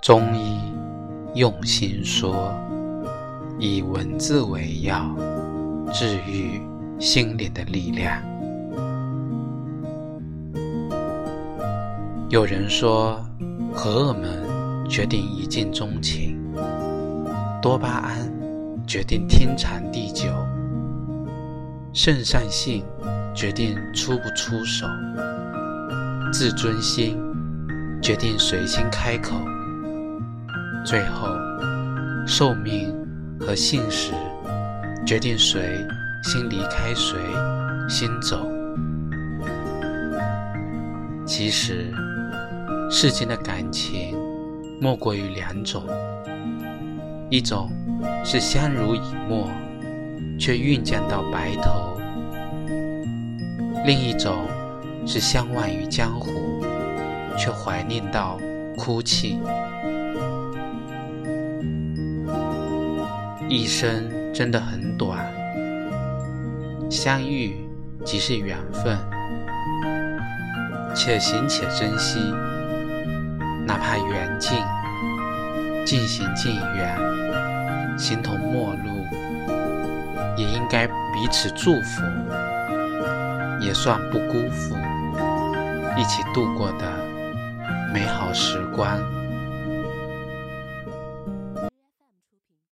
中医用心说，以文字为药，治愈心灵的力量。有人说，荷尔蒙决定一见钟情，多巴胺决定天长地久，肾上腺决定出不出手，自尊心决定谁先开口，最后寿命和现实决定谁先离开谁，先走。其实。世间的感情，莫过于两种：一种是相濡以沫，却酝酿到白头；另一种是相忘于江湖，却怀念到哭泣。一生真的很短，相遇即是缘分，且行且珍惜。哪怕缘尽，渐行渐远，形同陌路，也应该彼此祝福，也算不辜负一起度过的美好时光。